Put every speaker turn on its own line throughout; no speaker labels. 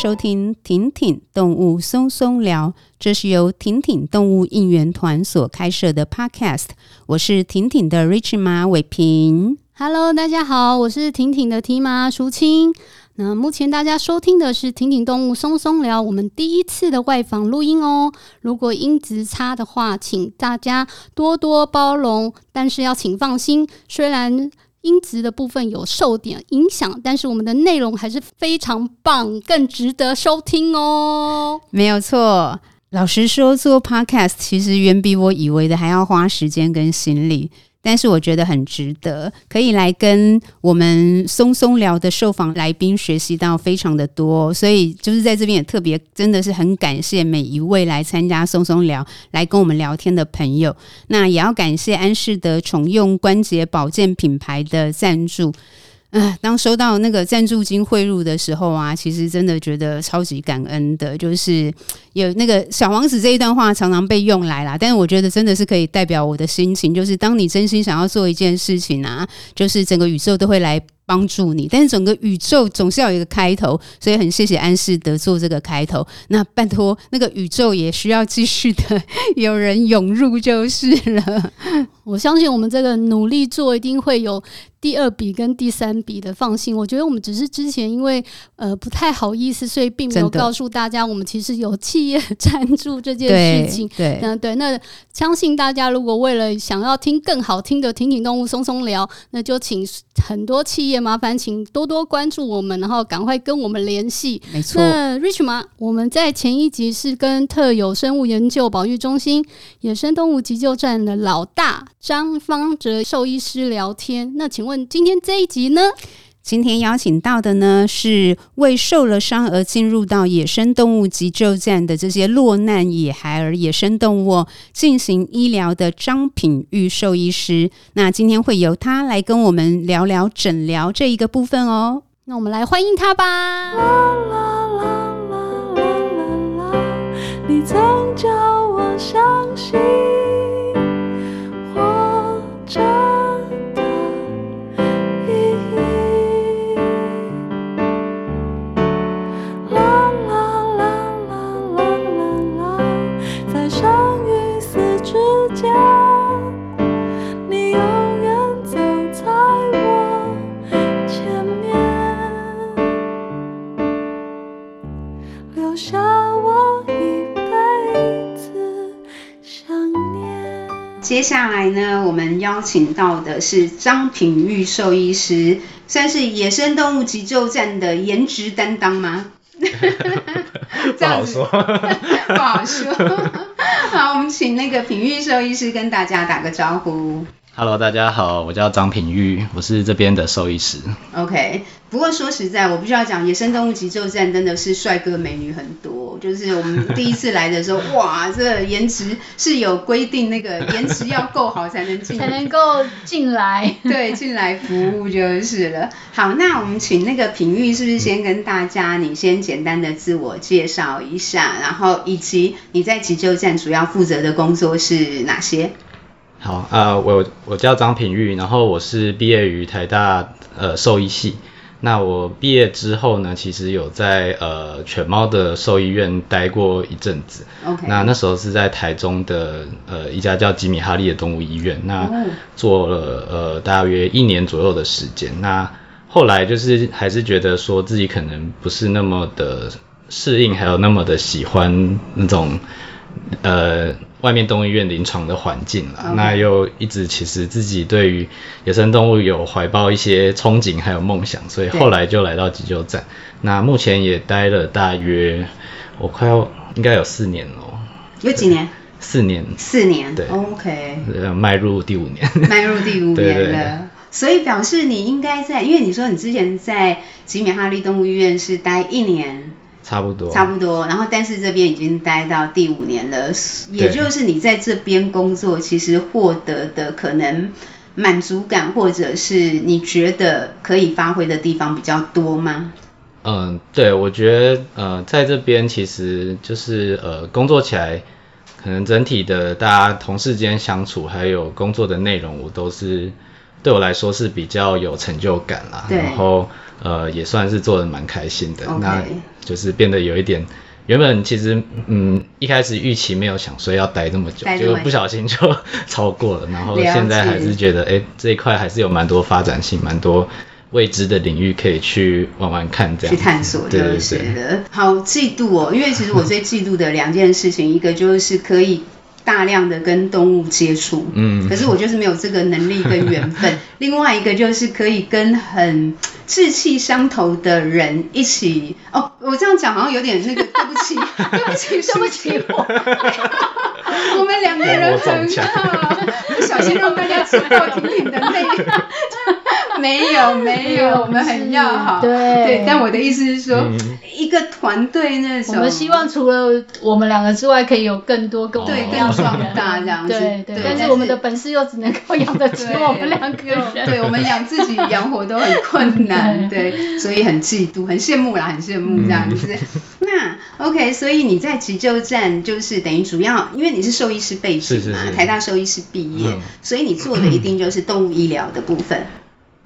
收听婷婷动物松松聊，这是由婷婷动物应援团所开设的 Podcast。我是婷婷的 Rich 妈伟平。
Hello，大家好，我是婷婷的 T 妈淑清。那目前大家收听的是婷婷动物松松聊，我们第一次的外访录音哦。如果音质差的话，请大家多多包容，但是要请放心，虽然。音质的部分有受点影响，但是我们的内容还是非常棒，更值得收听哦。
没有错，老实说，做 Podcast 其实远比我以为的还要花时间跟心力。但是我觉得很值得，可以来跟我们松松聊的受访来宾学习到非常的多，所以就是在这边也特别真的是很感谢每一位来参加松松聊来跟我们聊天的朋友。那也要感谢安氏的宠用关节保健品牌的赞助。呃，当收到那个赞助金汇入的时候啊，其实真的觉得超级感恩的，就是有那个小王子这一段话常常被用来啦，但是我觉得真的是可以代表我的心情，就是当你真心想要做一件事情啊，就是整个宇宙都会来帮助你，但是整个宇宙总是要有一个开头，所以很谢谢安士德做这个开头。那拜托，那个宇宙也需要继续的有人涌入就是了。
我相信我们这个努力做，一定会有第二笔跟第三笔的。放心，我觉得我们只是之前因为呃不太好意思，所以并没有告诉大家，我们其实有企业赞助这件事情。
对，
嗯，对。那相信大家如果为了想要听更好听的听听动物松松聊，那就请很多企业。麻烦请多多关注我们，然后赶快跟我们联系。
没错。
那 Rich 妈，我们在前一集是跟特有生物研究保育中心野生动物急救站的老大张方哲兽医师聊天。那请问今天这一集呢？
今天邀请到的呢，是为受了伤而进入到野生动物急救站的这些落难野孩儿、野生动物进行医疗的张品玉兽医师。那今天会由他来跟我们聊聊诊疗这一个部分哦。
那我们来欢迎他吧。啦啦啦啦啦啦啦，你曾叫我相信。
接下来呢，我们邀请到的是张品玉兽医师，算是野生动物急救站的颜值担当吗？
不好说，
不好说。好，我们请那个品玉兽医师跟大家打个招呼。
Hello，大家好，我叫张品玉，我是这边的兽医师。
OK，不过说实在，我必须要讲，野生动物急救站真的是帅哥美女很多。就是我们第一次来的时候，哇，这个颜值是有规定，那个颜值要够好才能进，
才能够进来。
对，进来服务就是了。好，那我们请那个品玉，是不是先跟大家，你先简单的自我介绍一下，然后以及你在急救站主要负责的工作是哪些？
好啊、呃，我我叫张品玉，然后我是毕业于台大呃兽医系。那我毕业之后呢，其实有在呃犬猫的兽医院待过一阵子。
OK。
那那时候是在台中的呃一家叫吉米哈利的动物医院，那做了呃大约一年左右的时间。那后来就是还是觉得说自己可能不是那么的适应，还有那么的喜欢那种呃。外面动物医院临床的环境啦那又一直其实自己对于野生动物有怀抱一些憧憬还有梦想，所以后来就来到急救站。那目前也待了大约，我快要应该有四年了。
有几年？
四年。
四年。
对。
OK。
迈入第五年。
迈入第五年了。
对对对。
所以表示你应该在，因为你说你之前在吉米哈利动物医院是待一年。
差不多，
差不多。然后，但是这边已经待到第五年了，也就是你在这边工作，其实获得的可能满足感，或者是你觉得可以发挥的地方比较多吗？
嗯，对，我觉得呃，在这边其实就是呃，工作起来，可能整体的大家同事间相处，还有工作的内容，我都是对我来说是比较有成就感啦。然后呃也算是做的蛮开心的。那就是变得有一点，原本其实嗯一开始预期没有想说要待这么久，就不小心就 超过了。然后现在还是觉得哎这一块还是有蛮多发展性，蛮多。未知的领域可以去玩玩看，这样
去探索就是的。好嫉妒哦，因为其实我最嫉妒的两件事情，一个就是可以大量的跟动物接触，嗯，可是我就是没有这个能力跟缘分。另外一个就是可以跟很志气相投的人一起。哦，我这样讲好像有点那个，对不起，对不起，对不起我。我们两个人很好，不小心让大家知道婷婷的内容。没有 没有，我们很要好。对对，但我的意思是说，嗯、一个团队那种，
我们希望除了我们两个之外，可以有更多更
对更壮大这样子。
对对，但是我们的本事又只能够养得起我们两个人。
对，我们养自己养活都很困难，对，对所以很嫉妒，很羡慕啦，很羡慕这样子。嗯、那 OK，所以你在急救站就是等于主要，因为你是兽医师背景嘛，是是是台大兽医师毕业，嗯、所以你做的一定就是动物医疗的部分。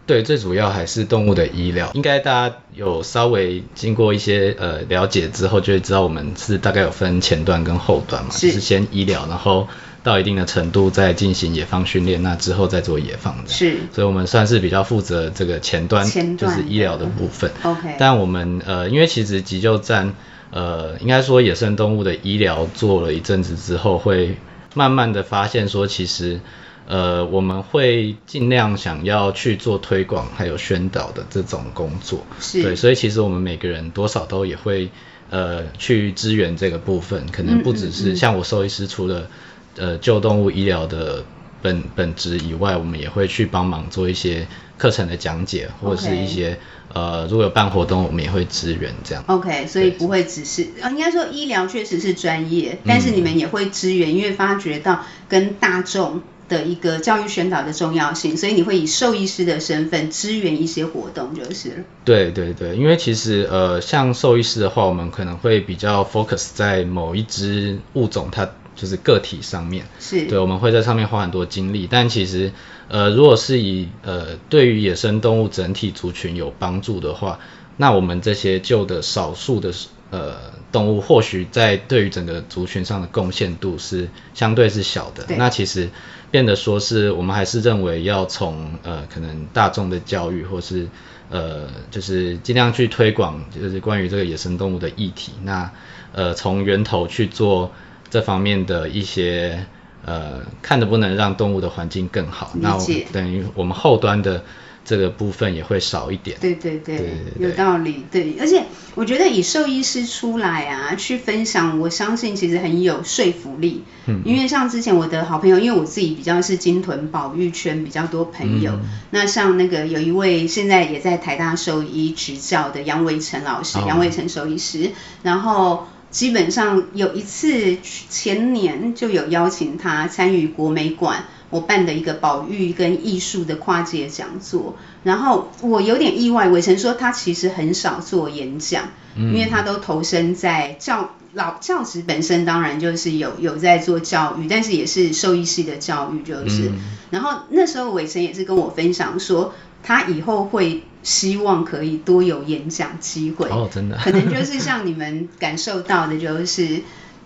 对，最主要还是动物的医疗。应该大家有稍微经过一些呃了解之后，就会知道我们是大概有分前端跟后端嘛，是，就是先医疗，然后到一定的程度再进行野放训练，那之后再做野放的。是，所以我们算是比较负责这个前端，前端就是医疗的部分。OK。但我们呃，因为其实急救站呃，应该说野生动物的医疗做了一阵子之后，会慢慢的发现说其实。呃，我们会尽量想要去做推广还有宣导的这种工作，是对，所以其实我们每个人多少都也会呃去支援这个部分，可能不只是像我兽医师除了呃救动物医疗的本本职以外，我们也会去帮忙做一些课程的讲解，或者是一些.呃如果有办活动，我们也会支援这样。
OK，所以不会只是呃，应该说医疗确实是专业，但是你们也会支援，因为发觉到跟大众。的一个教育宣导的重要性，所以你会以兽医师的身份支援一些活动，就是。
对对对，因为其实呃，像兽医师的话，我们可能会比较 focus 在某一只物种，它就是个体上面。是。对，我们会在上面花很多精力，但其实呃，如果是以呃对于野生动物整体族群有帮助的话，那我们这些旧的少数的呃动物，或许在对于整个族群上的贡献度是相对是小的。那其实。变得说是我们还是认为要从呃可能大众的教育，或是呃就是尽量去推广，就是关于这个野生动物的议题。那呃从源头去做这方面的一些呃看能不能让动物的环境更好。那等于我们后端的。这个部分也会少一点。
对对对，对对对有道理。对，而且我觉得以兽医师出来啊，去分享，我相信其实很有说服力。嗯。因为像之前我的好朋友，因为我自己比较是鲸豚保育圈比较多朋友，嗯、那像那个有一位现在也在台大兽医执教的杨伟成老师，杨伟成兽医师，然后基本上有一次前年就有邀请他参与国美馆。我办的一个保育跟艺术的跨界讲座，然后我有点意外，伟成说他其实很少做演讲，因为他都投身在教老教职本身，当然就是有有在做教育，但是也是兽医系的教育，就是。然后那时候伟成也是跟我分享说，他以后会希望可以多有演讲机会，
哦，真的，
可能就是像你们感受到的，就是。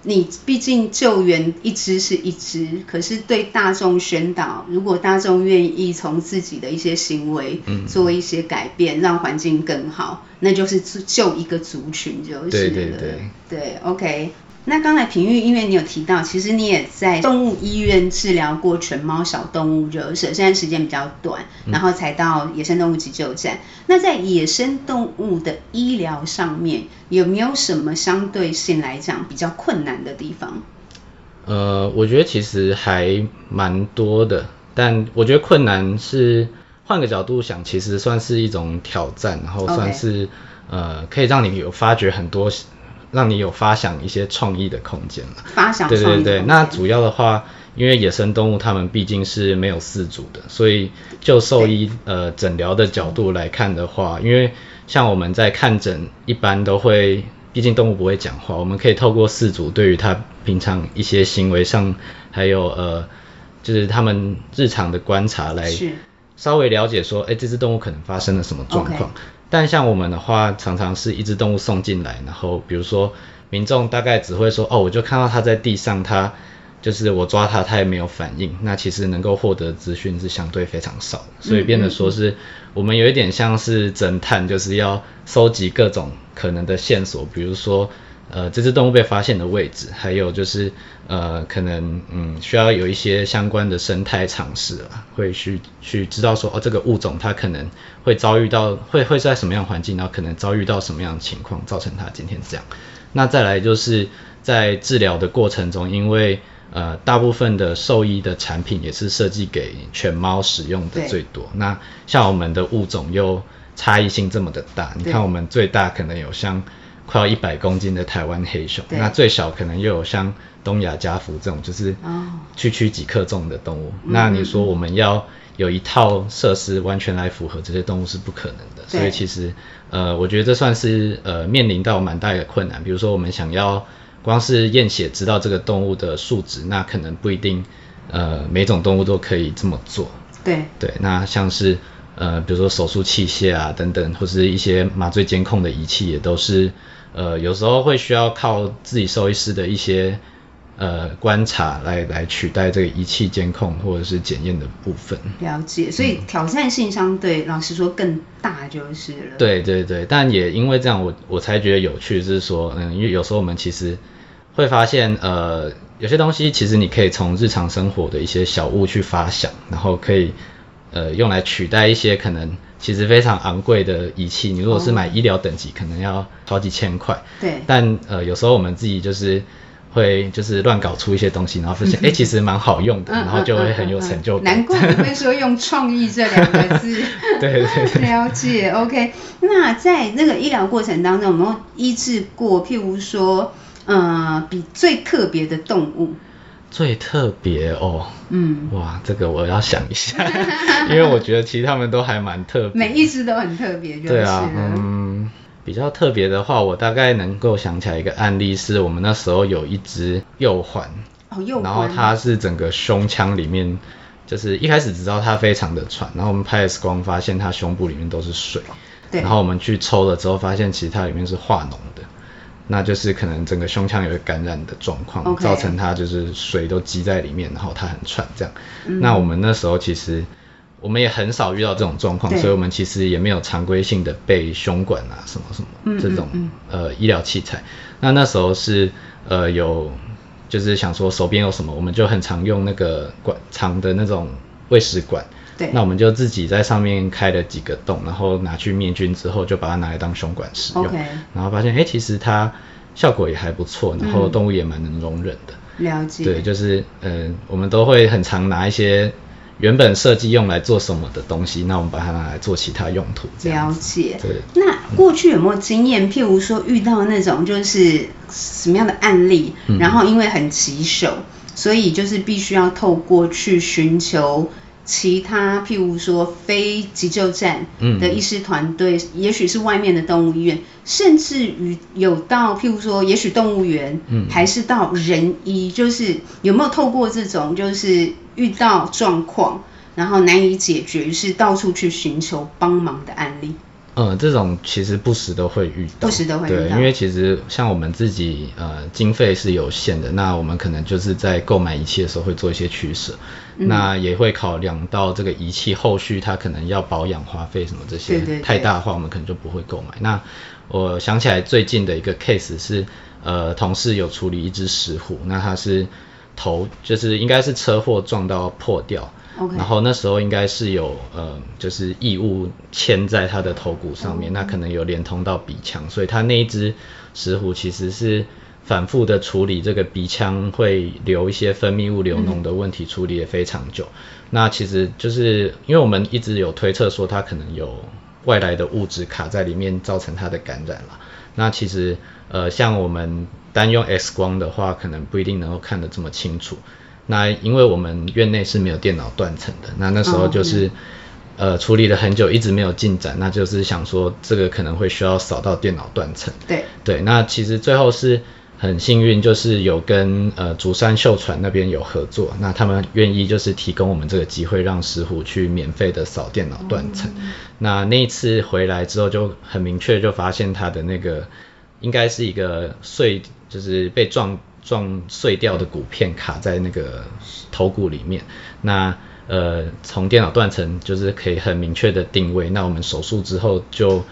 你毕竟救援一只是一只，可是对大众宣导，如果大众愿意从自己的一些行为做一些改变，嗯、让环境更好，那就是救一个族群就是了。
对对对，
对，OK。那刚才平玉，因为你有提到，其实你也在动物医院治疗过犬猫小动物热射，虽然时间比较短，然后才到野生动物急救站。嗯、那在野生动物的医疗上面，有没有什么相对性来讲比较困难的地方？
呃，我觉得其实还蛮多的，但我觉得困难是换个角度想，其实算是一种挑战，然后算是.呃可以让你有发掘很多。让你有发想一些创意的空间了。
发想
对对对，那主要的话，因为野生动物它们毕竟是没有饲主的，所以就兽医呃诊疗的角度来看的话，因为像我们在看诊，一般都会，毕竟动物不会讲话，我们可以透过饲主对于它平常一些行为上，还有呃，就是他们日常的观察来稍微了解说，哎，这只动物可能发生了什么状况。Okay. 但像我们的话，常常是一只动物送进来，然后比如说民众大概只会说，哦，我就看到它在地上，它就是我抓它，它也没有反应。那其实能够获得资讯是相对非常少的，所以变得说是我们有一点像是侦探，就是要收集各种可能的线索，比如说。呃，这只动物被发现的位置，还有就是呃，可能嗯，需要有一些相关的生态常识啊，会去去知道说哦，这个物种它可能会遭遇到，会会在什么样环境，然后可能遭遇到什么样的情况，造成它今天这样。那再来就是在治疗的过程中，因为呃，大部分的兽医的产品也是设计给犬猫使用的最多。那像我们的物种又差异性这么的大，你看我们最大可能有像。快要一百公斤的台湾黑熊，那最小可能又有像东亚家福这种，就是区区几克重的动物。哦、那你说我们要有一套设施完全来符合这些动物是不可能的。所以其实，呃，我觉得这算是呃面临到蛮大的困难。比如说我们想要光是验血知道这个动物的数值，那可能不一定呃每种动物都可以这么做。
对
对，那像是呃比如说手术器械啊等等，或是一些麻醉监控的仪器也都是。呃，有时候会需要靠自己兽医师的一些呃观察来来取代这个仪器监控或者是检验的部分。
了解，所以挑战性相对、嗯、老实说更大就是了。
对对对，但也因为这样我，我我才觉得有趣，就是说，嗯，因为有时候我们其实会发现，呃，有些东西其实你可以从日常生活的一些小物去发想，然后可以呃用来取代一些可能。其实非常昂贵的仪器，你如果是买医疗等级，可能要好几千块。
对。
但呃，有时候我们自己就是会就是乱搞出一些东西，然后发现 哎，其实蛮好用的，然后就会很有成就感。
难怪你会说用创意这两个字。
对对对。
了解，OK。那在那个医疗过程当中，有没有医治过，譬如说，呃，比最特别的动物？
最特别哦，
嗯，
哇，这个我要想一下，因为我觉得其实他们都还蛮特别，
每一只都很特别，就是，
对啊，嗯，比较特别的话，我大概能够想起来一个案例，是我们那时候有一只幼环，
哦，幼环，
然后它是整个胸腔里面，就是一开始只知道它非常的喘，然后我们拍 X 光发现它胸部里面都是水，
对，
然后我们去抽了之后发现其实它里面是化脓的。那就是可能整个胸腔有感染的状况.造成它就是水都积在里面，然后它很喘这样。嗯。那我们那时候其实我们也很少遇到这种状况，所以我们其实也没有常规性的备胸管啊什么什么这种嗯嗯嗯呃医疗器材。那那时候是呃有就是想说手边有什么，我们就很常用那个管长的那种喂食管。
对，
那我们就自己在上面开了几个洞，然后拿去灭菌之后，就把它拿来当胸管使用。然后发现，哎，其实它效果也还不错，然后动物也蛮能容忍的。
嗯、了解。
对，就是，嗯、呃，我们都会很常拿一些原本设计用来做什么的东西，那我们把它拿来做其他用途。
了解。
对。
那过去有没有经验？譬如说遇到那种就是什么样的案例，嗯、然后因为很棘手，所以就是必须要透过去寻求。其他譬如说非急救站的医师团队，嗯，也许是外面的动物医院，甚至于有到譬如说，也许动物园，嗯，还是到人医，就是有没有透过这种就是遇到状况，然后难以解决，于是到处去寻求帮忙的案例？
嗯，这种其实不时都会遇到，
不时都会遇到。
对，因为其实像我们自己，呃，经费是有限的，那我们可能就是在购买仪器的时候会做一些取舍，嗯，那也会考量到这个仪器后续它可能要保养花费什么这些，对对对，太大的话我们可能就不会购买。那我想起来最近的一个 case 是，呃，同事有处理一只石虎，那它是头就是应该是车祸撞到破掉。然后那时候应该是有呃，就是异物嵌在他的头骨上面，嗯，那可能有连通到鼻腔，所以他那一只石虎其实是反复的处理这个鼻腔会留一些分泌物流脓的问题，处理也非常久，嗯。那其实就是因为我们一直有推测说它可能有外来的物质卡在里面，造成它的感染了。那其实呃，像我们单用 X 光的话，可能不一定能够看得这么清楚。那因为我们院内是没有电脑断层的，那那时候就是、哦嗯，呃，处理了很久，一直没有进展，那就是想说这个可能会需要扫到电脑断层。
对。
对，那其实最后是很幸运，就是有跟呃竹山秀传那边有合作，那他们愿意就是提供我们这个机会，让石虎去免费的扫电脑断层。嗯、那那一次回来之后，就很明确就发现他的那个应该是一个碎，就是被撞撞碎掉的骨片卡在那个头骨里面。那呃从电脑断层就是可以很明确的定位，那我们手术之后就。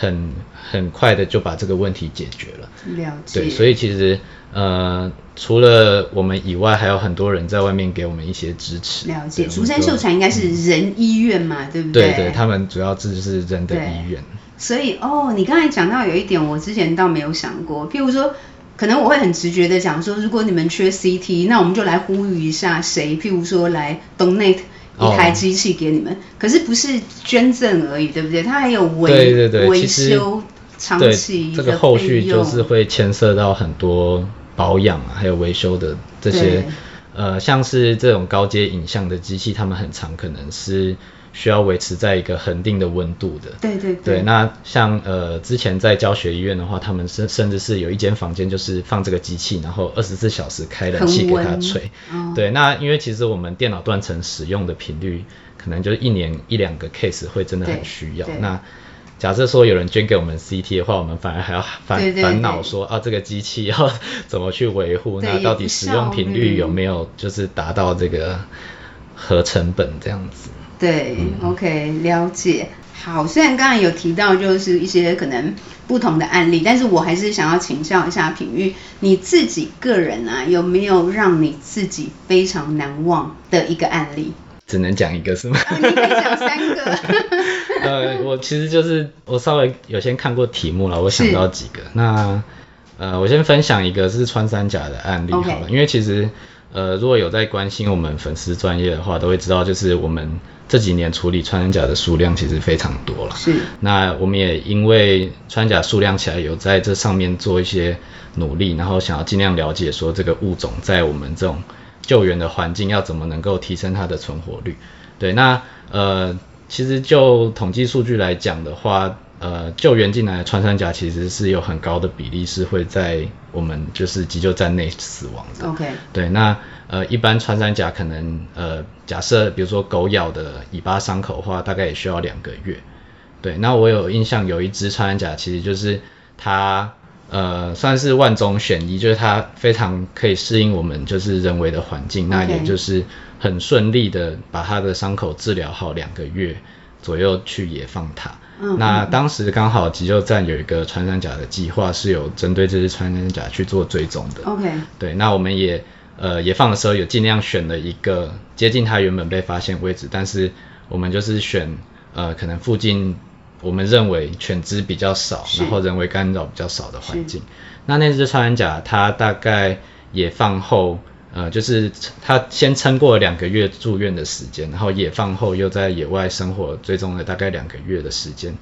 很很快的就把这个问题解决了。
了解。
对，所以其实呃，除了我们以外，还有很多人在外面给我们一些支持。
了解。竹山秀传应该是人医院嘛，嗯、对不对？
对对，他们主要就是人的医院。
所以哦，你刚才讲到有一点，我之前倒没有想过。譬如说，可能我会很直觉的讲说，如果你们缺 CT，那我们就来呼吁一下谁？譬如说来 donate。一台机器给你们，哦，可是不是捐赠而已，对不对？它还有维
对对对
维修长期
的这个后续就是会牵涉到很多保养啊，还有维修的这些，呃，像是这种高阶影像的机器，他们很常可能是。需要维持在一个恒定的温度的。
对对
对。对，那像呃之前在教学医院的话，他们甚甚至是有一间房间就是放这个机器，然后二十四小时开冷气给它吹。哦。对，那因为其实我们电脑断层使用的频率，可能就是一年一两个 case 会真的很需要。那假设说有人捐给我们 CT 的话，我们反而还要烦烦恼说啊这个机器要怎么去维护，那到底使用频率有没有就是达到这个合成本这样子。
对、嗯、，OK，了解。好，虽然刚才有提到就是一些可能不同的案例，但是我还是想要请教一下品玉，你自己个人啊，有没有让你自己非常难忘的一个案例？
只能讲一个是吗？
哦、你可以讲三个。
呃，我其实就是我稍微有先看过题目了，我想到几个。那呃，我先分享一个是穿山甲的案例好了.因为其实呃，如果有在关心我们粉丝专业的话，都会知道就是我们。这几年处理穿山甲的数量其实非常多了，
是。
那我们也因为穿山甲数量起来，有在这上面做一些努力，然后想要尽量了解说这个物种在我们这种救援的环境要怎么能够提升它的存活率。对，那呃，其实就统计数据来讲的话，呃，救援进来的穿山甲其实是有很高的比例是会在我们就是急救站内死亡的。
OK。
对，那。呃，一般穿山甲可能，呃，假设比如说狗咬的尾巴伤口的话，大概也需要两个月。对，那我有印象有一只穿山甲，其实就是它，呃，算是万中选一，就是它非常可以适应我们就是人为的环境.那也就是很顺利的把它的伤口治疗好两个月左右去野放它。嗯。那当时刚好急救站有一个穿山甲的计划，是有针对这只穿山甲去做追踪的。
OK。
对，那我们也。呃，也放的时候有尽量选了一个接近它原本被发现位置，但是我们就是选呃可能附近我们认为犬只比较少，然后人为干扰比较少的环境。那那只穿山甲它大概也放后，呃就是他先撑过了两个月住院的时间，然后野放后又在野外生活追踪了大概两个月的时间，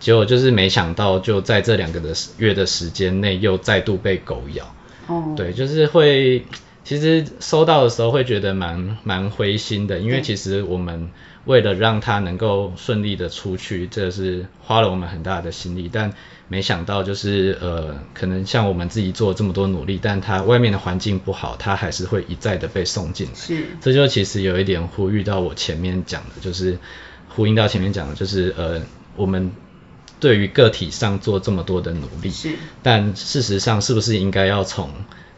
结果就是没想到就在这两个的月的时间内又再度被狗咬。哦，对，就是会。其实收到的时候会觉得蛮蛮灰心的，因为其实我们为了让他能够顺利的出去，这是花了我们很大的心力，但没想到就是呃，可能像我们自己做这么多努力，但他外面的环境不好，他还是会一再的被送进来。
是，
这就其实有一点呼吁到我前面讲的，就是呼应到前面讲的，就是呃，我们对于个体上做这么多的努力，
是，
但事实上是不是应该要从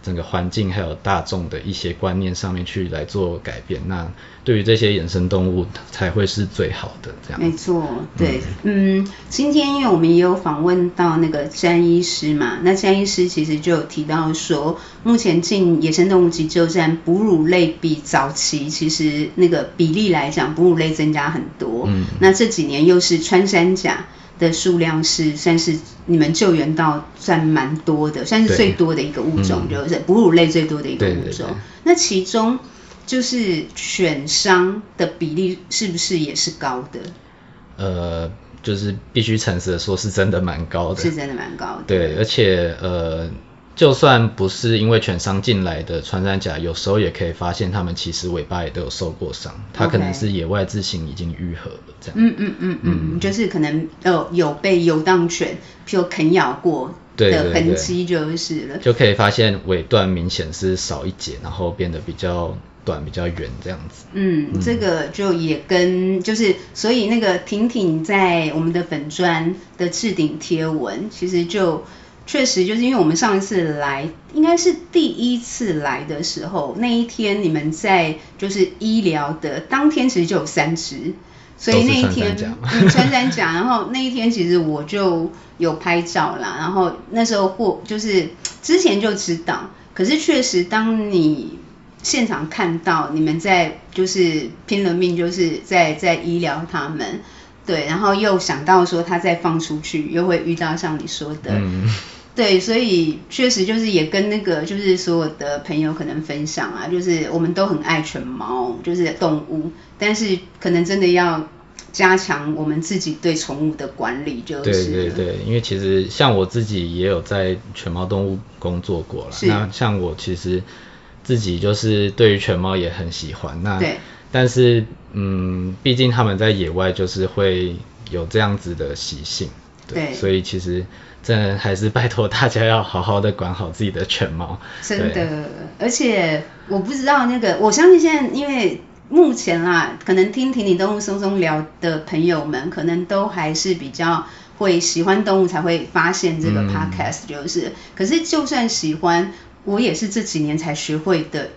整个环境还有大众的一些观念上面去来做改变，那对于这些野生动物才会是最好的这样。
没错，对，嗯，嗯，今天因为我们也有访问到那个詹医师嘛，那詹医师其实就有提到说，目前进野生动物急救站哺乳类比早期其实那个比例来讲，哺乳类增加很多。嗯，那这几年又是穿山甲。的数量是算是你们救援到算蛮多的，算是最多的一个物种，就是哺乳类最多的一个物种。对对对。那其中就是犬伤的比例是不是也是高的？
呃，就是必须诚实的说，是真的蛮高的，
是真的蛮高的。
对，而且呃，就算不是因为犬伤进来的穿山甲，有时候也可以发现它们其实尾巴也都有受过伤，它可能是野外自行已经愈合了这样。
嗯嗯嗯嗯，就是可能呃有被游荡犬譬如啃咬过的痕迹就是了，
就可以发现尾段明显是少一截，然后变得比较短、比较圆这样子。
嗯，嗯，这个就也跟就是所以那个婷婷在我们的粉砖的置顶贴文，其实就。确实，就是因为我们上一次来，应该是第一次来的时候，那一天你们在就是医疗的当天，其实就有三只，所以那一天嗯穿山甲，然后那一天其实我就有拍照啦，然后那时候或就是之前就知道，可是确实当你现场看到你们在就是拼了命，就是在在医疗他们，对，然后又想到说他再放出去，又会遇到像你说的。嗯 对，所以确实就是也跟那个就是所有的朋友可能分享啊，就是我们都很爱犬猫，就是动物，但是可能真的要加强我们自己对宠物的管理，就是。
对对对，因为其实像我自己也有在犬猫动物工作过了，那像我其实自己就是对于犬猫也很喜欢，那对，但是嗯，毕竟他们在野外就是会有这样子的习性，对，对所以其实。真的还是拜托大家要好好的管好自己的犬猫。
真的，而且我不知道那个，我相信现在因为目前啦，可能听婷婷动物松松聊的朋友们，可能都还是比较会喜欢动物才会发现这个 podcast，就是、嗯。可是就算喜欢，我也是这几年才学会的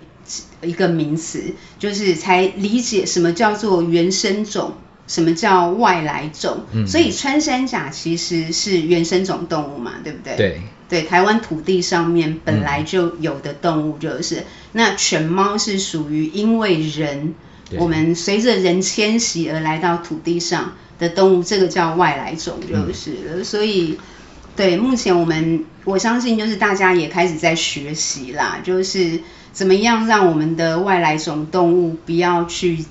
一个名词，就是才理解什么叫做原生种。什么叫外来种？嗯，所以穿山甲其实是原生种动物嘛，对不对？
对
对，台湾土地上面本来就有的动物就是。嗯，那犬猫是属于因为人，我们随着人迁徙而来到土地上的动物，这个叫外来种就是了。嗯，所以，对，目前我们我相信就是大家也开始在学习啦，就是怎么样让我们的外来种动物不要去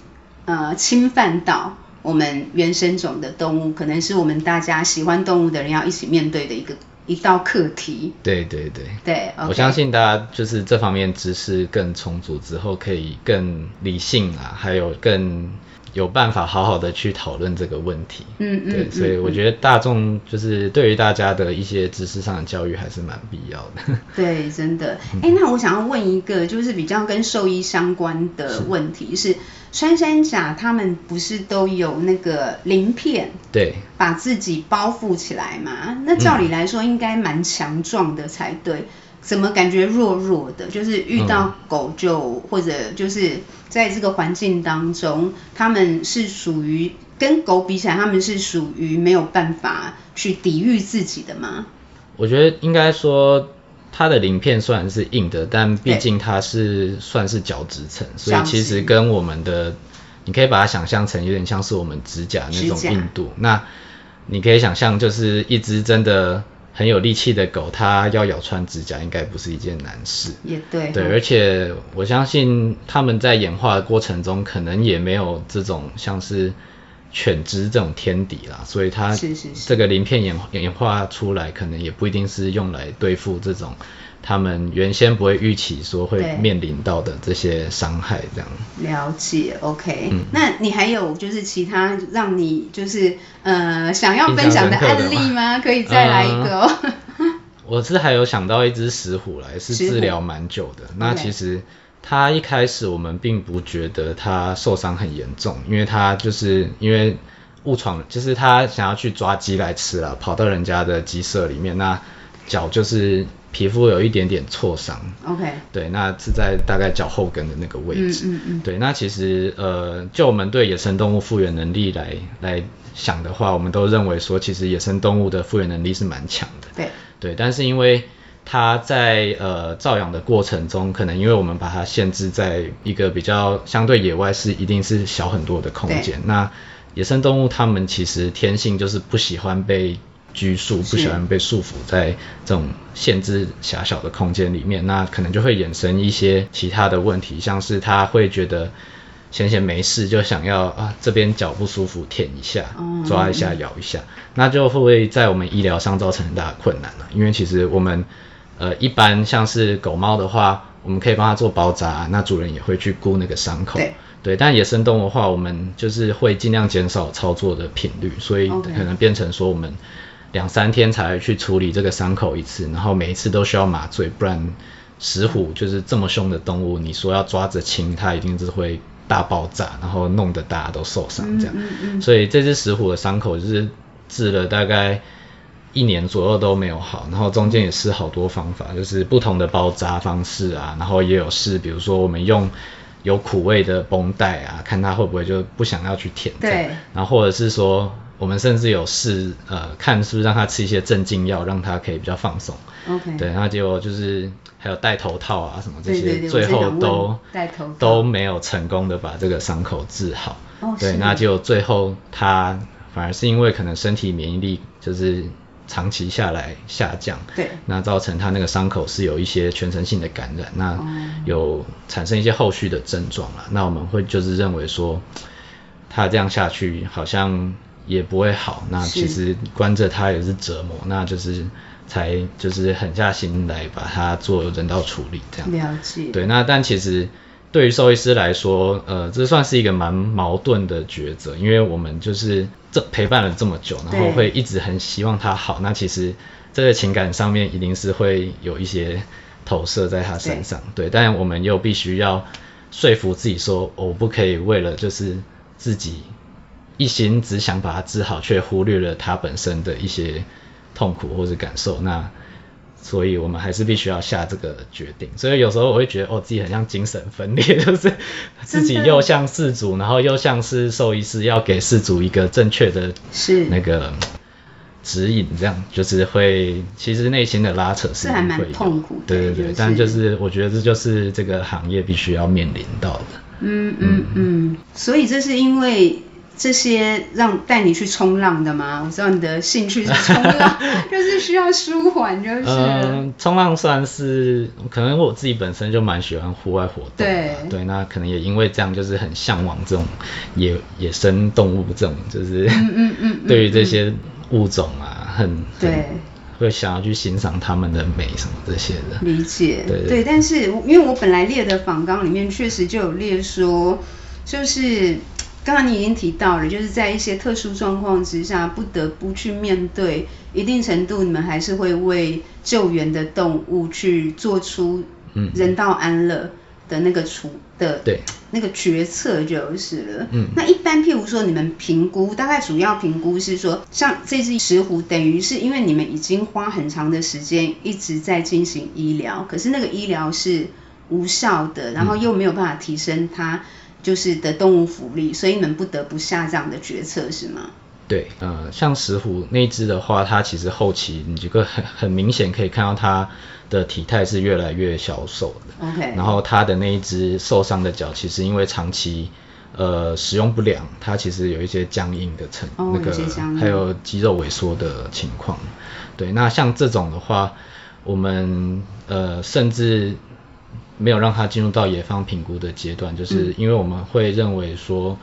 呃侵犯到。我们原生种的动物，可能是我们大家喜欢动物的人要一起面对的一个一道课题。
对对对，
对，okay.
我相信大家就是这方面知识更充足之后，可以更理性啊，还有更。有办法好好的去讨论这个问题，嗯嗯，对，所以我觉得大众就是对于大家的一些知识上的教育还是蛮必要的。
对，真的。哎、欸，那我想要问一个就是比较跟兽医相关的问题是，是穿山甲他们不是都有那个鳞片，对，把自己包覆起来嘛？那照理来说应该蛮强壮的才对。怎么感觉弱弱的？就是遇到狗就、嗯、或者就是在这个环境当中，他们是属于跟狗比起来，他们是属于没有办法去抵御自己的吗？
我觉得应该说，它的鳞片虽然是硬的，但毕竟它是算是角质层，所以其实跟我们的，你可以把它想象成有点像是我们指甲那种硬度。那你可以想象，就是一只真的。很有力气的狗，它要咬穿指甲应该不是一件难事。
也对。
对，而且我相信他们在演化的过程中，可能也没有这种像是犬只这种天敌啦，所以它这个鳞片演演化出来，可能也不一定是用来对付这种。他们原先不会预期说会面临到的这些伤害，这样。
了解，OK、嗯。那你还有就是其他让你就是呃想要分享的案例吗？可以再来一个哦。
呃、我是还有想到一只石虎来，是治疗蛮久的。那其实它一开始我们并不觉得它受伤很严重，因为它就是因为误闯，就是它想要去抓鸡来吃了，跑到人家的鸡舍里面，那脚就是。皮肤有一点点挫伤
，OK，
对，那是在大概脚后跟的那个位置，嗯嗯嗯，对，那其实呃，就我们对野生动物复原能力来来想的话，我们都认为说，其实野生动物的复原能力是蛮强的，
对，
对，但是因为它在呃照养的过程中，可能因为我们把它限制在一个比较相对野外是一定是小很多的空间，那野生动物它们其实天性就是不喜欢被。拘束，不喜欢被束缚在这种限制狭小的空间里面，那可能就会衍生一些其他的问题，像是他会觉得闲闲没事就想要啊这边脚不舒服舔一下，抓一下咬一下，那就会在我们医疗上造成很大的困难了。因为其实我们呃，一般像是狗猫的话，我们可以帮它做包扎，那主人也会去顾那个伤口。
对，
对，但野生动物的话，我们就是会尽量减少操作的频率，所以可能变成说我们两三天才去处理这个伤口一次，然后每一次都需要麻醉，不然石虎就是这么凶的动物，你说要抓着亲，它一定是会大爆炸，然后弄得大家都受伤这样。嗯嗯嗯。所以这只石虎的伤口就是治了大概。一年左右都没有好，然后中间也试好多方法，就是不同的包扎方式啊，然后也有试，比如说我们用有苦味的绷带啊，看它会不会就不想要去舔。对。然后或者是说，我们甚至有试，呃，看是不是让他吃一些镇静药，让他可以比较放松。OK。对，然后结果就是还有戴头套啊什么这些，对对对，最后都都没有成功的把这个伤口治好。哦。对，那就最后他反而是因为可能身体免疫力就是。长期下来下降，对，那造成他那个伤口是有一些全身性的感染，那有产生一些后续的症状了。那我们会就是认为说，他这样下去好像也不会好，那其实关着他也是折磨，那就是才就是狠下心来把它做人道处理这样。了解。对，那但其实。对于兽医师来说，呃，这算是一个蛮矛盾的抉择，因为我们就是这陪伴了这么久，然后会一直很希望他好。那其实这个情感上面一定是会有一些投射在他身上，对。对，但我们又必须要说服自己说，我不可以为了就是自己一心只想把它治好，却忽略了它本身的一些痛苦或者感受。那所以我们还是必须要下这个决定，所以有时候我会觉得哦，自己很像精神分裂，就是自己又像饲主，然后又像是兽医师，要给饲主一个正确的那个指引，这样就是会其实内心的拉扯是，是还蛮痛苦的，对对对，就是、但就是我觉得这就是这个行业必须要面临到的。
嗯嗯嗯，所以这是因为。这些让带你去冲浪的吗？我知道你的兴趣是冲浪，就是需要舒缓，就是。
嗯，冲浪算是可能我自己本身就蛮喜欢户外活动。对。对，那可能也因为这样，就是很向往这种野野生动物这种，就是嗯嗯嗯，对于这些物种啊，很对，会想要去欣赏它们的美什么这些的。
理解。对对，对。但是因为我本来列的访纲里面确实就有列说，就是。刚刚你已经提到了，就是在一些特殊状况之下，不得不去面对一定程度，你们还是会为救援的动物去做出人道安乐的那个处的对那个决策就是了。嗯，那一般譬如说你们评估，大概主要评估是说，像这只石虎，等于是因为你们已经花很长的时间一直在进行医疗，可是那个医疗是无效的，然后又没有办法提升它。就是的动物福利，所以你们不得不下这样的决策，是吗？
对，呃，像石虎那只的话，它其实后期你这个很很明显可以看到它的体态是越来越消瘦的。OK。然后它的那一只受伤的脚，其实因为长期呃使用不良，它其实有一些僵硬的成、oh, 那个，还有肌肉萎缩的情况。对，那像这种的话，我们呃甚至。没有让他进入到野放评估的阶段，就是因为我们会认为说，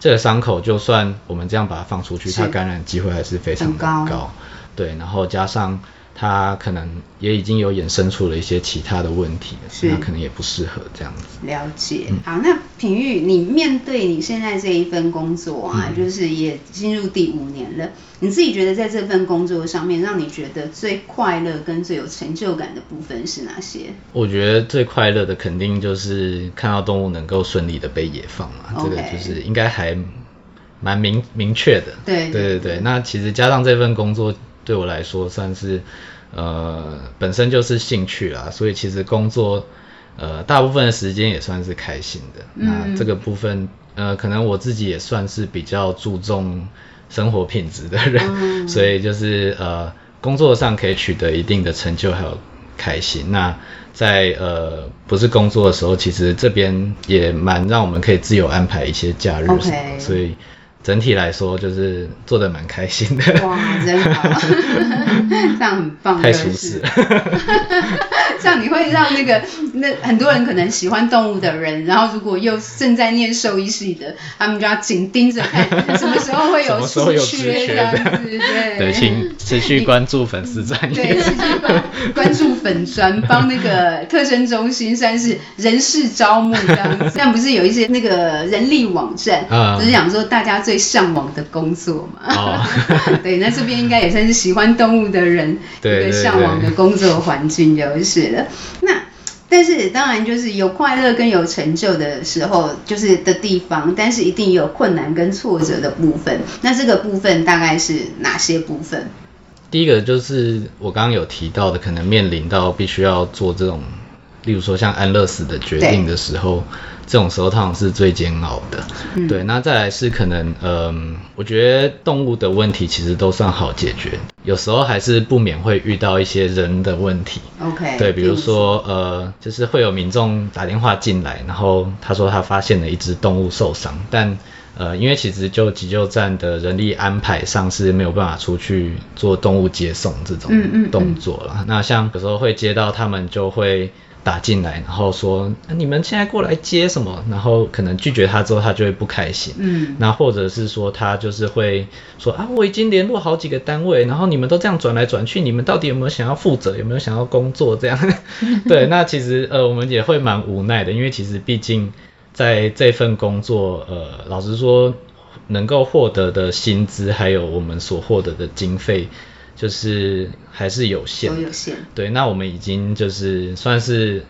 这个伤口就算我们这样把它放出去，它感染机会还是非常的高，高。对，然后加上。他可能也已经有衍生出了一些其他的问题，是那可能也不适合这样子。
了解。嗯、好，那品玉，你面对你现在这一份工作啊，嗯、就是也进入第五年了，你自己觉得在这份工作上面，让你觉得最快乐跟最有成就感的部分是哪些？
我觉得最快乐的肯定就是看到动物能够顺利的被野放嘛这个就是应该还蛮明明确的。对对对对。那其实加上这份工作。对我来说算是，呃，本身就是兴趣啦，所以其实工作，呃，大部分的时间也算是开心的。嗯。那这个部分，呃，可能我自己也算是比较注重生活品质的人，嗯、所以就是呃，工作上可以取得一定的成就还有开心。那在呃不是工作的时候，其实这边也蛮让我们可以自由安排一些假日什么.所以。整体来说就是做的蛮开心的。
哇，真好，这样很棒。
太舒适了。
这样你会让那个那很多人可能喜欢动物的人，然后如果又正在念兽医系的，他们就要紧盯着看什么时候会有 出缺这样子。对，
对，请持续关注粉丝专业。
对，持续关关注粉专，帮那个特生中心算是人事招募这样子。这样不是有一些那个人力网站，嗯、只是想说大家最向往的工作嘛。哦、对，那这边应该也算是喜欢动物的人一个向往的工作环境就是了。那，但是当然就是有快乐跟有成就的时候，就是的地方，但是一定有困难跟挫折的部分。那这个部分大概是哪些部分？
第一个就是我刚刚有提到的，可能面临到必须要做这种，例如说像安乐死的决定的时候。这种时候，通常是最煎熬的。嗯、对，那再来是可能，嗯、呃，我觉得动物的问题其实都算好解决，有时候还是不免会遇到一些人的问题。
OK。
对，比如说，呃，就是会有民众打电话进来，然后他说他发现了一只动物受伤，但呃，因为其实就急救站的人力安排上是没有办法出去做动物接送这种动作了。嗯嗯嗯。那像有时候会接到他们就会。打进来，然后说你们现在过来接什么？然后可能拒绝他之后，他就会不开心。嗯，那或者是说他就是会说啊，我已经联络好几个单位，然后你们都这样转来转去，你们到底有没有想要负责？有没有想要工作？这样，对，那其实呃我们也会蛮无奈的，因为其实毕竟在这份工作，呃，老实说能够获得的薪资还有我们所获得的经费。就是还是有限，
有限。
对，那我们已经就是算是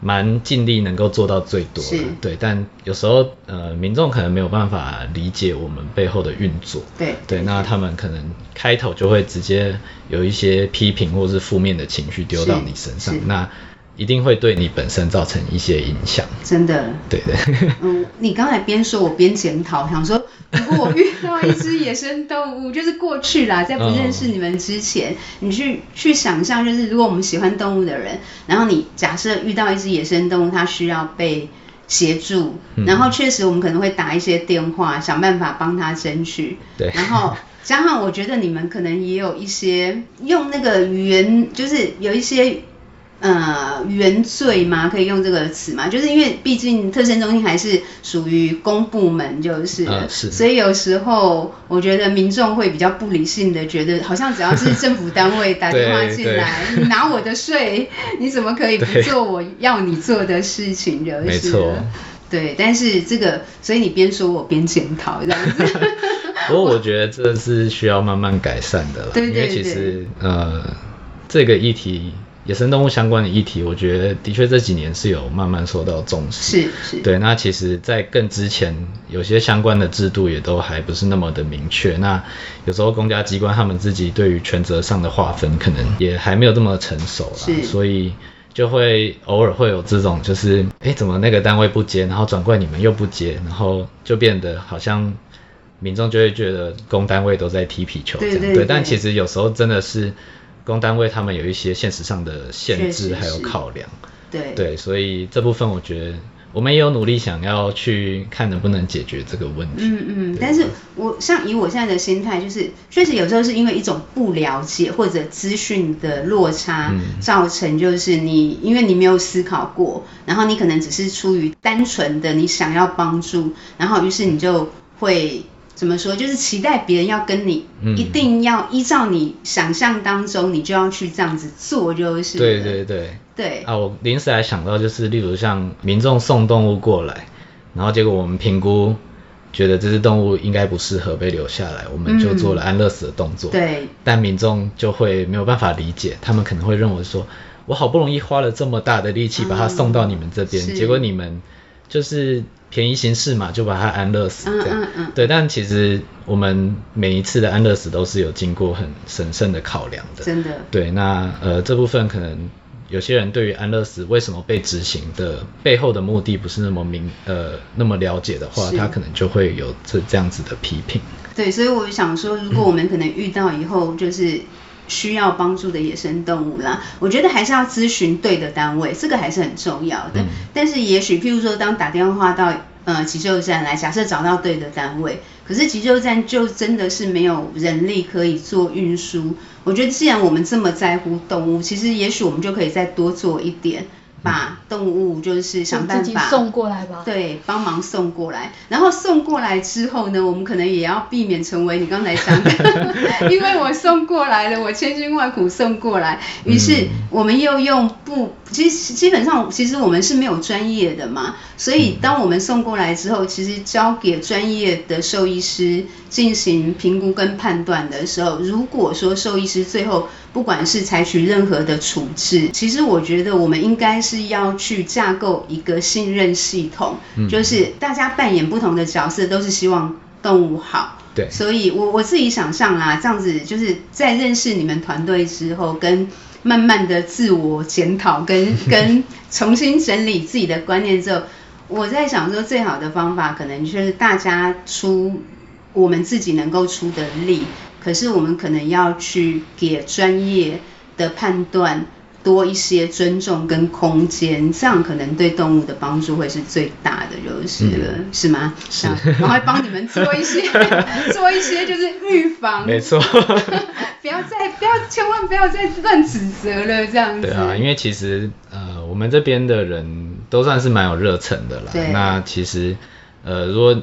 蛮尽力能够做到最多了。对，但有时候呃，民众可能没有办法理解我们背后的运作。
对，
对，那他们可能开头就会直接有一些批评或是负面的情绪丢到你身上。那一定会对你本身造成一些影响，
真的。
对对。
嗯，你刚才边说，我边检讨，想说，如果我遇到一只野生动物，就是过去啦，在不认识你们之前，嗯、你去去想象，就是如果我们喜欢动物的人，然后你假设遇到一只野生动物，它需要被协助，嗯、然后确实我们可能会打一些电话，想办法帮他争取。
对。
然后加上我觉得你们可能也有一些用那个语言，就是有一些。呃，原罪吗？可以用这个词吗？就是因为毕竟特生中心还是属于公部门，就是，呃、是，所以有时候我觉得民众会比较不理性的觉得，好像只要是政府单位打电话进来，你拿我的税，你怎么可以不做我要你做的事情？就是，
没错，
对。但是这个，所以你边说我边检讨这样子。
不过我觉得这是需要慢慢改善的啦，对对对，因为其实呃，这个议题。野生动物相关的议题，我觉得的确这几年是有慢慢受到重视。
是是。
对，那其实，在更之前，有些相关的制度也都还不是那么的明确。那有时候公家机关他们自己对于权责上的划分，可能也还没有这么成熟啦。是。所以就会偶尔会有这种，就是，哎，怎么那个单位不接，然后转过来你们又不接，然后就变得好像民众就会觉得公单位都在踢皮球这样。对对对。对，但其实有时候真的是。公单位他们有一些现实上的限制，还有考量，
对
对，所以这部分我觉得我们也有努力想要去看能不能解决这个问题。
嗯嗯，但是我像以我现在的心态，就是确实有时候是因为一种不了解或者资讯的落差造成，就是你因为你没有思考过，然后你可能只是出于单纯的你想要帮助，然后于是你就会。怎么说？就是期待别人要跟你，嗯、一定要依照你想象当中，你就要去这样子做，就是。
对对对。
对。
啊，我临时还想到，就是例如像民众送动物过来，然后结果我们评估，觉得这只动物应该不适合被留下来，我们就做了安乐死的动作。
嗯、对。
但民众就会没有办法理解，他们可能会认为说，我好不容易花了这么大的力气把它送到你们这边，嗯、结果你们就是。便宜行事嘛，就把它安乐死这样。嗯嗯嗯。对，但其实我们每一次的安乐死都是有经过很审慎的考量的。
真的。
对，那呃这部分可能有些人对于安乐死为什么被执行的背后的目的不是那么明呃那么了解的话，他可能就会有这这样子的批评。
对，所以我想说，如果我们可能遇到以后就是。需要帮助的野生动物啦，我觉得还是要咨询对的单位，这个还是很重要的。嗯、但是也许，譬如说，当打电话到呃急救站来，假设找到对的单位，可是急救站就真的是没有人力可以做运输。我觉得既然我们这么在乎动物，其实也许我们就可以再多做一点。把动物就是想办法
送过来吧，
对，帮忙送过来。然后送过来之后呢，我们可能也要避免成为你刚才讲的，因为我送过来了，我千辛万苦送过来，于是我们又用不，其实基本上其实我们是没有专业的嘛，所以当我们送过来之后，其实交给专业的兽医师进行评估跟判断的时候，如果说兽医师最后不管是采取任何的处置，其实我觉得我们应该是要去架构一个信任系统，嗯、就是大家扮演不同的角色，都是希望动物好。
对，
所以我我自己想象啊，这样子就是在认识你们团队之后，跟慢慢的自我检讨，跟 跟重新整理自己的观念之后，我在想说，最好的方法可能就是大家出我们自己能够出的力。可是我们可能要去给专业的判断多一些尊重跟空间，这样可能对动物的帮助会是最大的，就是了，嗯、是吗？
是，
然后帮你们做一些 做一些就是预防，
没错，
不要再不要千万不要再乱指责了，这样子。
对啊，因为其实呃我们这边的人都算是蛮有热忱的啦。对。那其实呃如果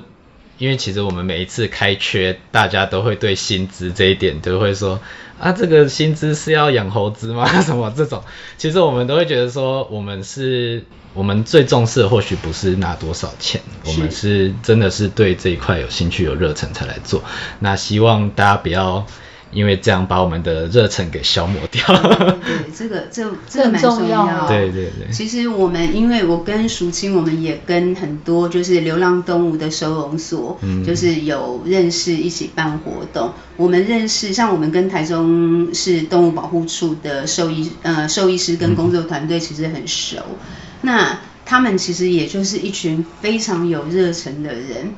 因为其实我们每一次开缺，大家都会对薪资这一点都会说啊，这个薪资是要养猴子吗？什么这种？其实我们都会觉得说，我们是，我们最重视的或许不是拿多少钱，我们是真的是对这一块有兴趣、有热忱才来做。那希望大家不要。因为这样把我们的热忱给消磨掉。
对，这个这这个蛮重要。
对对对。
其实我们，因为我跟淑清，我们也跟很多就是流浪动物的收容所，嗯，就是有认识，一起办活动。我们认识，像我们跟台中市动物保护处的兽医呃兽医师跟工作团队其实很熟。嗯。那他们其实也就是一群非常有热忱的人。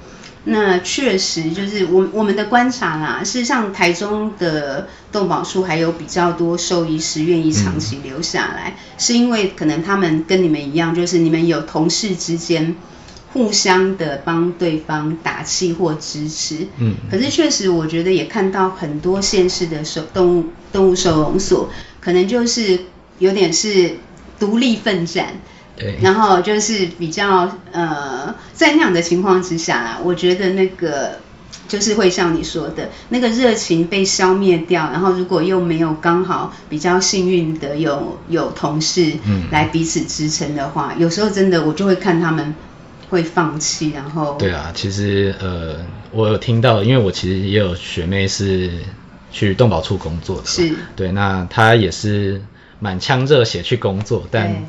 那确实就是我我们的观察啦，事实上台中的动保处还有比较多兽医师愿意长期留下来，嗯，是因为可能他们跟你们一样，就是你们有同事之间互相的帮对方打气或支持。嗯，可是确实我觉得也看到很多县市的收动物动物收容所，可能就是有点是独立奋战。
对，
然后就是比较呃，在那样的情况之下啦，我觉得那个就是会像你说的，那个热情被消灭掉，然后如果又没有刚好比较幸运的有有同事来彼此支撑的话，嗯，有时候真的我就会看他们会放弃，然后
对啊，其实呃，我有听到，因为我其实也有学妹是去动保处工作的，
是，
对，那她也是满腔热血去工作，但。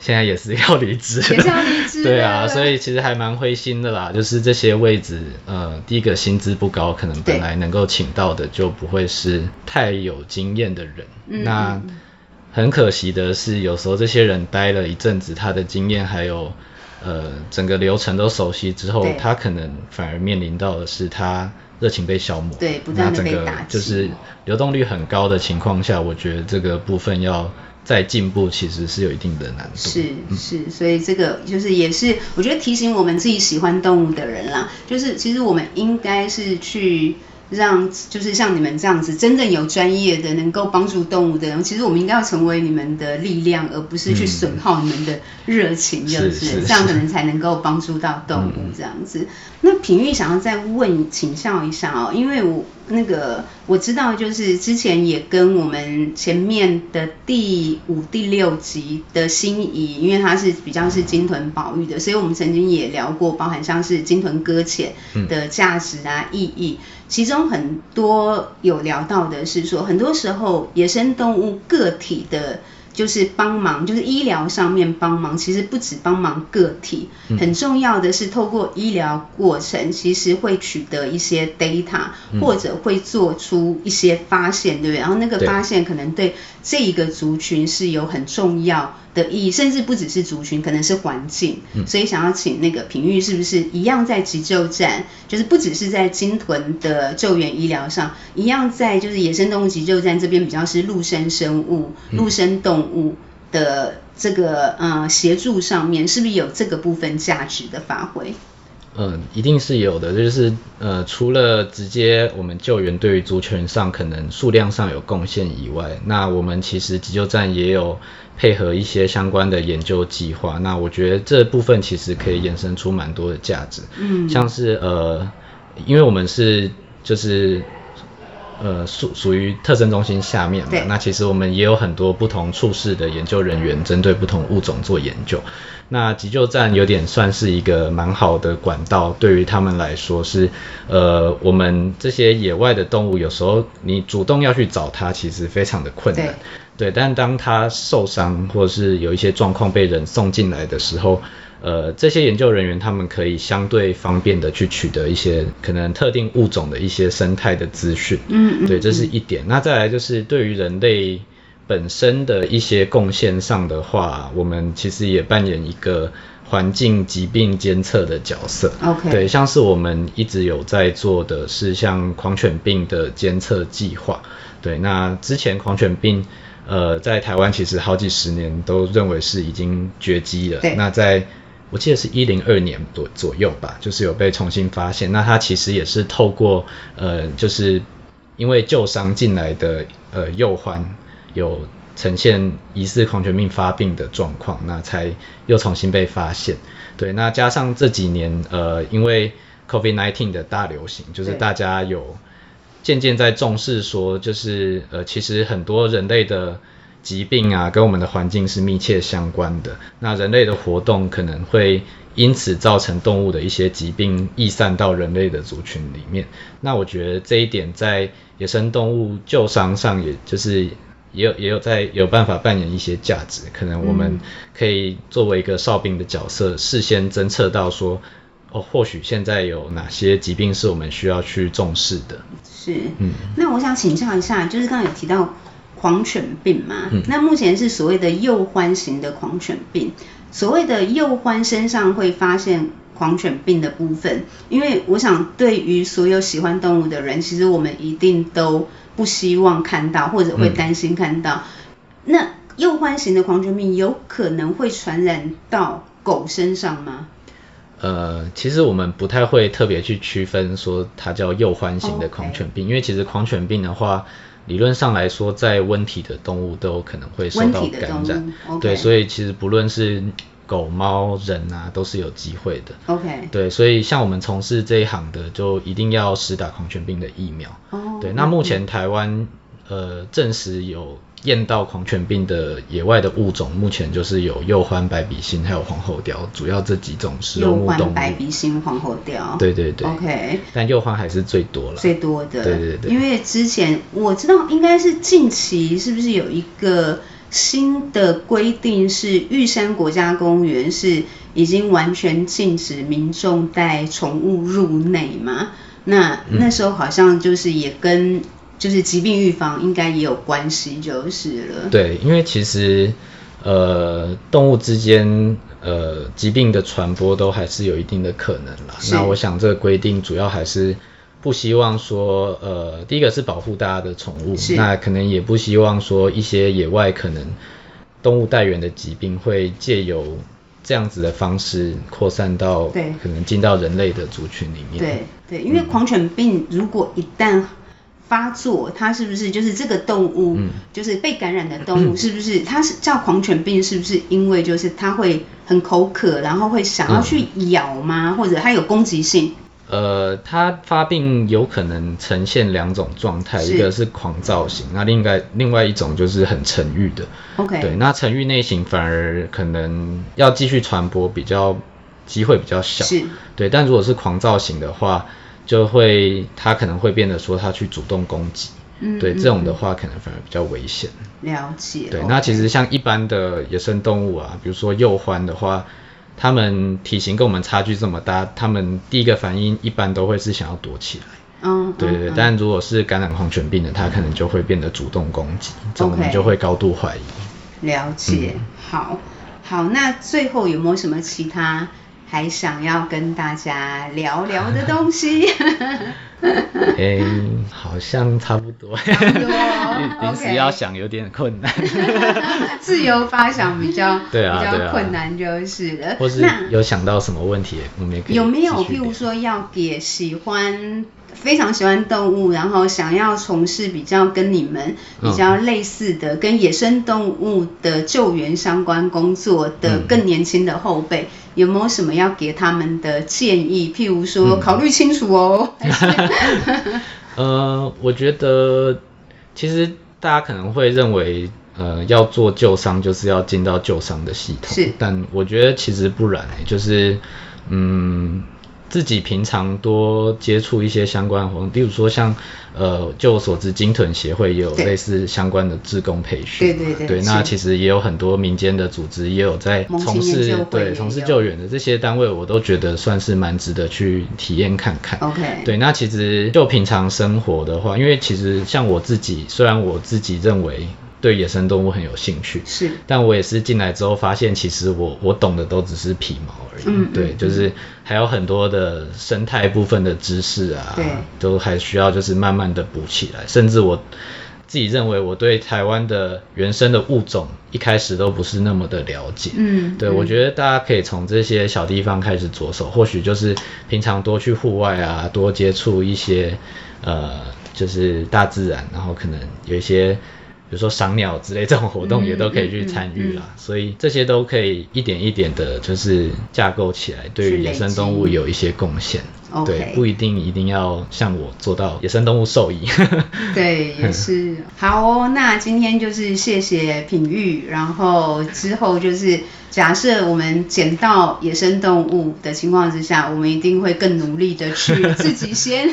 现在也是要离职，
也是要离职，
对啊，所以其实还蛮灰心的啦。就是这些位置，呃，第一个薪资不高，可能本来能够请到的就不会是太有经验的人。那很可惜的是，有时候这些人待了一阵子，他的经验还有呃整个流程都熟悉之后，他可能反而面临到的是他热情被消磨，
对，不断的被打击。
那整个就是流动率很高的情况下，我觉得这个部分要。再进步其实是有一定的难度。
是是，所以这个就是也是我觉得提醒我们自己喜欢动物的人啦，就是其实我们应该是去。让就是像你们这样子真正有专业的能够帮助动物的人，其实我们应该要成为你们的力量，而不是去损耗你们的热情，就是，这样可能才能够帮助到动物这样子。嗯、那品玉想要再问请教一下哦，因为我那个我知道就是之前也跟我们前面的第五、第六集的心仪，因为它是比较是金豚保育的，所以我们曾经也聊过，包含像是金豚搁浅的价值啊、意义。其中很多有聊到的是说，很多时候野生动物个体的。就是帮忙，就是医疗上面帮忙，其实不止帮忙个体，很重要的是透过医疗过程，其实会取得一些 data，或者会做出一些发现，对不对？然后那个发现可能对这一个族群是有很重要的意义，甚至不只是族群，可能是环境。所以想要请那个品玉，是不是一样在急救站，就是不只是在鲸豚的救援医疗上，一样在就是野生动物急救站这边比较是陆生生物、陆生动物。物的这个呃协助上面，是不是有这个部分价值的发挥？
嗯，一定是有的，就是呃，除了直接我们救援对于族群上可能数量上有贡献以外，那我们其实急救站也有配合一些相关的研究计划。那我觉得这部分其实可以衍生出蛮多的价值，嗯，像是呃，因为我们是就是。呃，属属于特生中心下面嘛，那其实我们也有很多不同处室的研究人员，针对不同物种做研究。那急救站有点算是一个蛮好的管道，对于他们来说是，呃，我们这些野外的动物，有时候你主动要去找它，其实非常的困难。对，对，但当它受伤或者是有一些状况被人送进来的时候。呃，这些研究人员他们可以相对方便的去取得一些可能特定物种的一些生态的资讯，嗯，对，这是一点。那再来就是对于人类本身的一些贡献上的话，我们其实也扮演一个环境疾病监测的角色，OK，对，像是我们一直有在做的是像狂犬病的监测计划，对，那之前狂犬病，呃，在台湾其实好几十年都认为是已经绝迹了，对，那在我记得是一零二年左左右吧，就是有被重新发现。那它其实也是透过呃，就是因为旧伤进来的呃幼獾有呈现疑似狂犬病发病的状况，那才又重新被发现。对，那加上这几年呃，因为 COVID-19 的大流行，就是大家有渐渐在重视说，就是呃，其实很多人类的。疾病啊，跟我们的环境是密切相关的。那人类的活动可能会因此造成动物的一些疾病溢散到人类的族群里面。那我觉得这一点在野生动物救伤上，也就是也有也有在有办法扮演一些价值。可能我们可以作为一个哨兵的角色，事先侦测到说，哦，或许现在有哪些疾病是我们需要去重视的。
是，嗯。那我想请教一下，就是刚刚有提到。狂犬病嘛，嗯，那目前是所谓的幼獾型的狂犬病。所谓的幼獾身上会发现狂犬病的部分，因为我想对于所有喜欢动物的人，其实我们一定都不希望看到，或者会担心看到。嗯，那幼獾型的狂犬病有可能会传染到狗身上吗？
呃，其实我们不太会特别去区分说它叫幼獾型的狂犬病.因为其实狂犬病的话。理论上来说，在温体的动物都有可能会受到感染，okay. 对，所以其实不论是狗、猫、人啊，都是有机会的。OK，对，所以像我们从事这一行的，就一定要施打狂犬病的疫苗。哦，对，那目前台湾呃证实有。验到狂犬病的野外的物种，目前就是有幼獾、白鼻心，还有黄喉貂，主要这几种食肉目动物。
幼獾、白鼻心、黄喉貂。
对对对。
OK。
但幼獾还是最多了。
最多的。
对对对。
因为之前我知道，应该是近期是不是有一个新的规定，是玉山国家公园是已经完全禁止民众带宠物入内嘛？那那时候好像就是也跟。就是疾病预防应该也有关系，就是了。
对，因为其实呃动物之间呃疾病的传播都还是有一定的可能啦。那我想这个规定主要还是不希望说呃第一个是保护大家的宠物，那可能也不希望说一些野外可能动物带源的疾病会借由这样子的方式扩散到对可能进到人类的族群里面。
对对，因为狂犬病如果一旦发作，它是不是就是这个动物，嗯、就是被感染的动物，是不是它是叫狂犬病？是不是因为就是它会很口渴，然后会想要去咬吗？嗯、或者它有攻击性？
呃，它发病有可能呈现两种状态，一个是狂躁型，那另外另外一种就是很沉郁的。OK，对，那沉郁类型反而可能要继续传播比较机会比较小。是，对，但如果是狂躁型的话。就会，它可能会变得说，它去主动攻击，嗯，对，这种的话可能反而比较危险。
了解。
对，那其实像一般的野生动物啊，比如说幼獾的话，它们体型跟我们差距这么大，他们第一个反应一般都会是想要躲起来。嗯，对对对。嗯，但如果是感染狂犬病的，他可能就会变得主动攻击，这种我们就会高度怀疑。
了解。嗯，好，好，那最后有没有什么其他？还想要跟大家聊聊的东西。
哎、欸，好像差不多。临时要想有点困难。
自由发想比较
对啊，
比较困难就是了。
或是有想到什么问题，我们也可以。
有没有譬如说要给喜欢？非常喜欢动物，然后想要从事比较跟你们比较类似的、嗯、跟野生动物的救援相关工作的更年轻的后辈，嗯、有没有什么要给他们的建议？譬如说，考虑清楚哦。
嗯、呃，我觉得其实大家可能会认为，呃，要做旧商就是要进到旧商的系统，
是，
但我觉得其实不然，就是嗯。自己平常多接触一些相关活动，例如说像，呃，就我所知，鲸豚协会也有类似相关的志工培训。
对对对。
对，那其实也有很多民间的组织也有在从事对从事救援的这些单位，我都觉得算是蛮值得去体验看看。
OK。
对，那其实就平常生活的话，因为其实像我自己，虽然我自己认为。对野生动物很有兴趣，
是，
但我也是进来之后发现，其实我我懂的都只是皮毛而已，嗯，对，就是还有很多的生态部分的知识啊，
对，
都还需要就是慢慢的补起来，甚至我自己认为我对台湾的原生的物种一开始都不是那么的了解，
嗯，
对，我觉得大家可以从这些小地方开始着手，或许就是平常多去户外啊，多接触一些呃，就是大自然，然后可能有一些。比如说赏鸟之类这种活动也都可以去参与啦，嗯嗯嗯嗯、所以这些都可以一点一点的，就是架构起来，对于野生动物有一些贡献。对，不一定一定要像我做到野生动物兽医。
对，也是。好哦，那今天就是谢谢品玉，然后之后就是假设我们捡到野生动物的情况之下，我们一定会更努力的去 自己先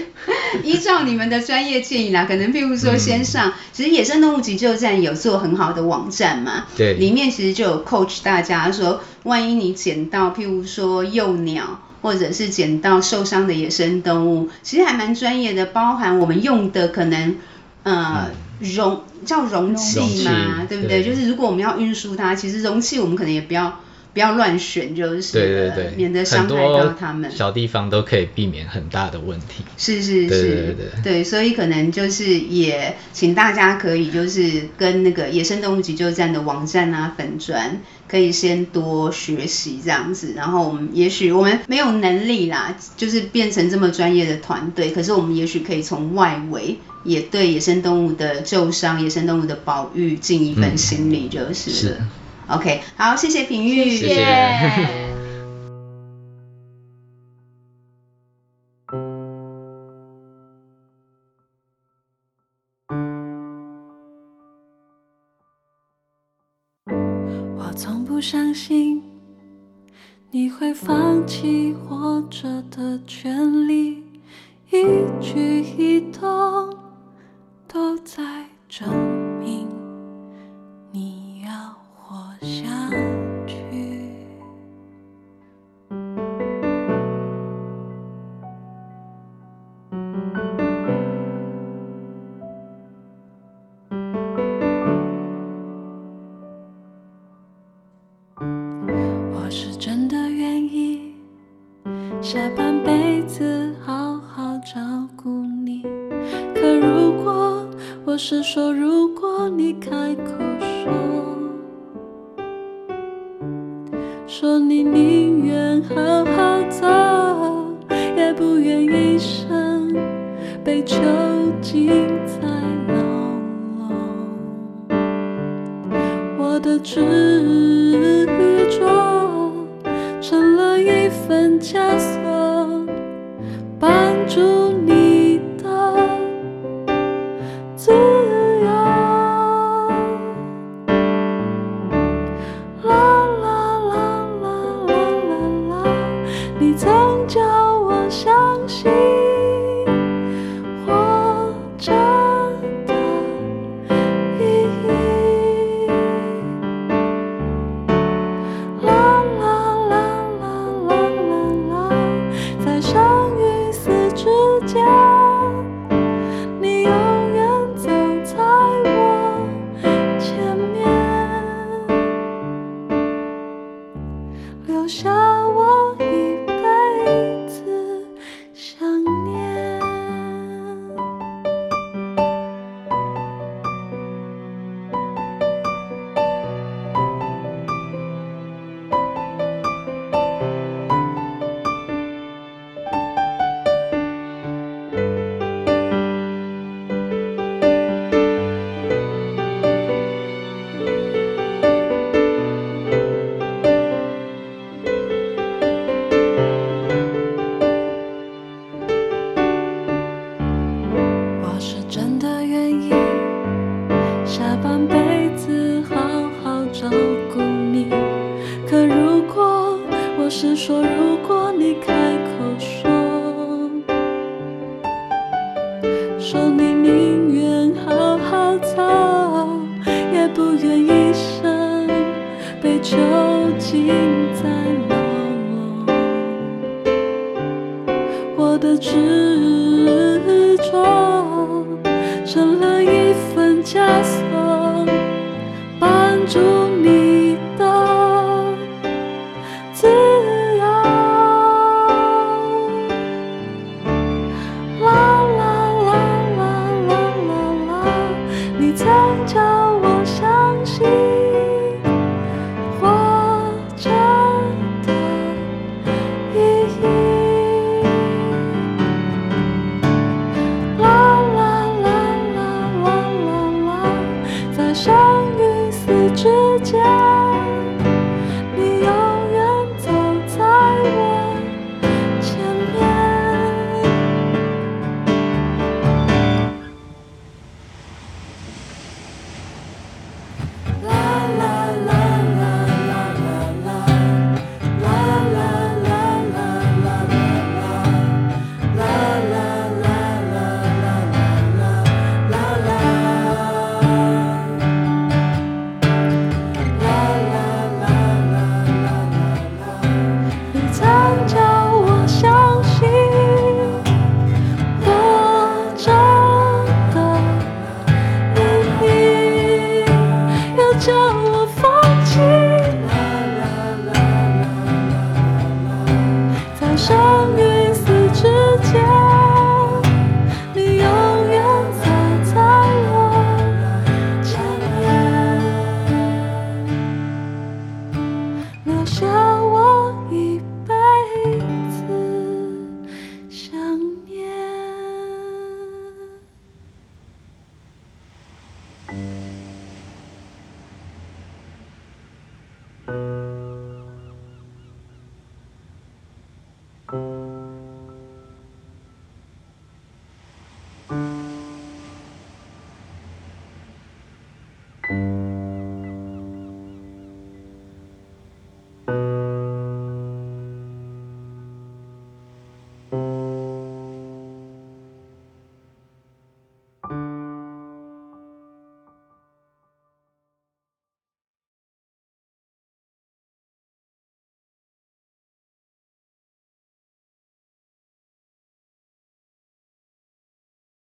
依照你们的专业建议啦，可能譬如说先上，嗯、其实野生动物急救站有做很好的网站嘛，
对，
里面其实就有 coach 大家说，万一你捡到譬如说幼鸟。或者是捡到受伤的野生动物，其实还蛮专业的，包含我们用的可能，呃，容叫容器嘛，对不对？对，就是如果我们要运输它，其实容器我们可能也不要。不要乱选，就是
对对对，
免得伤害到他们。
小地方都可以避免很大的问题。
是是是，对对对，对，所以可能就是也请大家可以就是跟那个野生动物急救站的网站啊、粉专，可以先多学习这样子。然后我们也许我们没有能力啦，就是变成这么专业的团队，可是我们也许可以从外围也对野生动物的救伤、野生动物的保育尽一份心力，就是。嗯，是。OK，好，谢谢平玉，
谢谢。不相信你会放弃活着的权利，一举一动都在证明你要活下。是真的愿意下半辈子好好照顾你。可如果我是说如果你开口说说你宁愿好好走也不愿一生被囚禁。